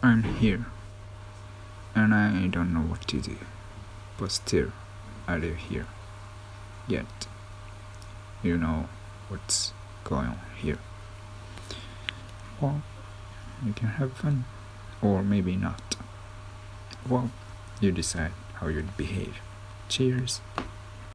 I'm here, and I don't know what to do, but still, I live here. Yet, you know what's going on here. Well, you can have fun, or maybe not. Well, you decide how you behave. Cheers.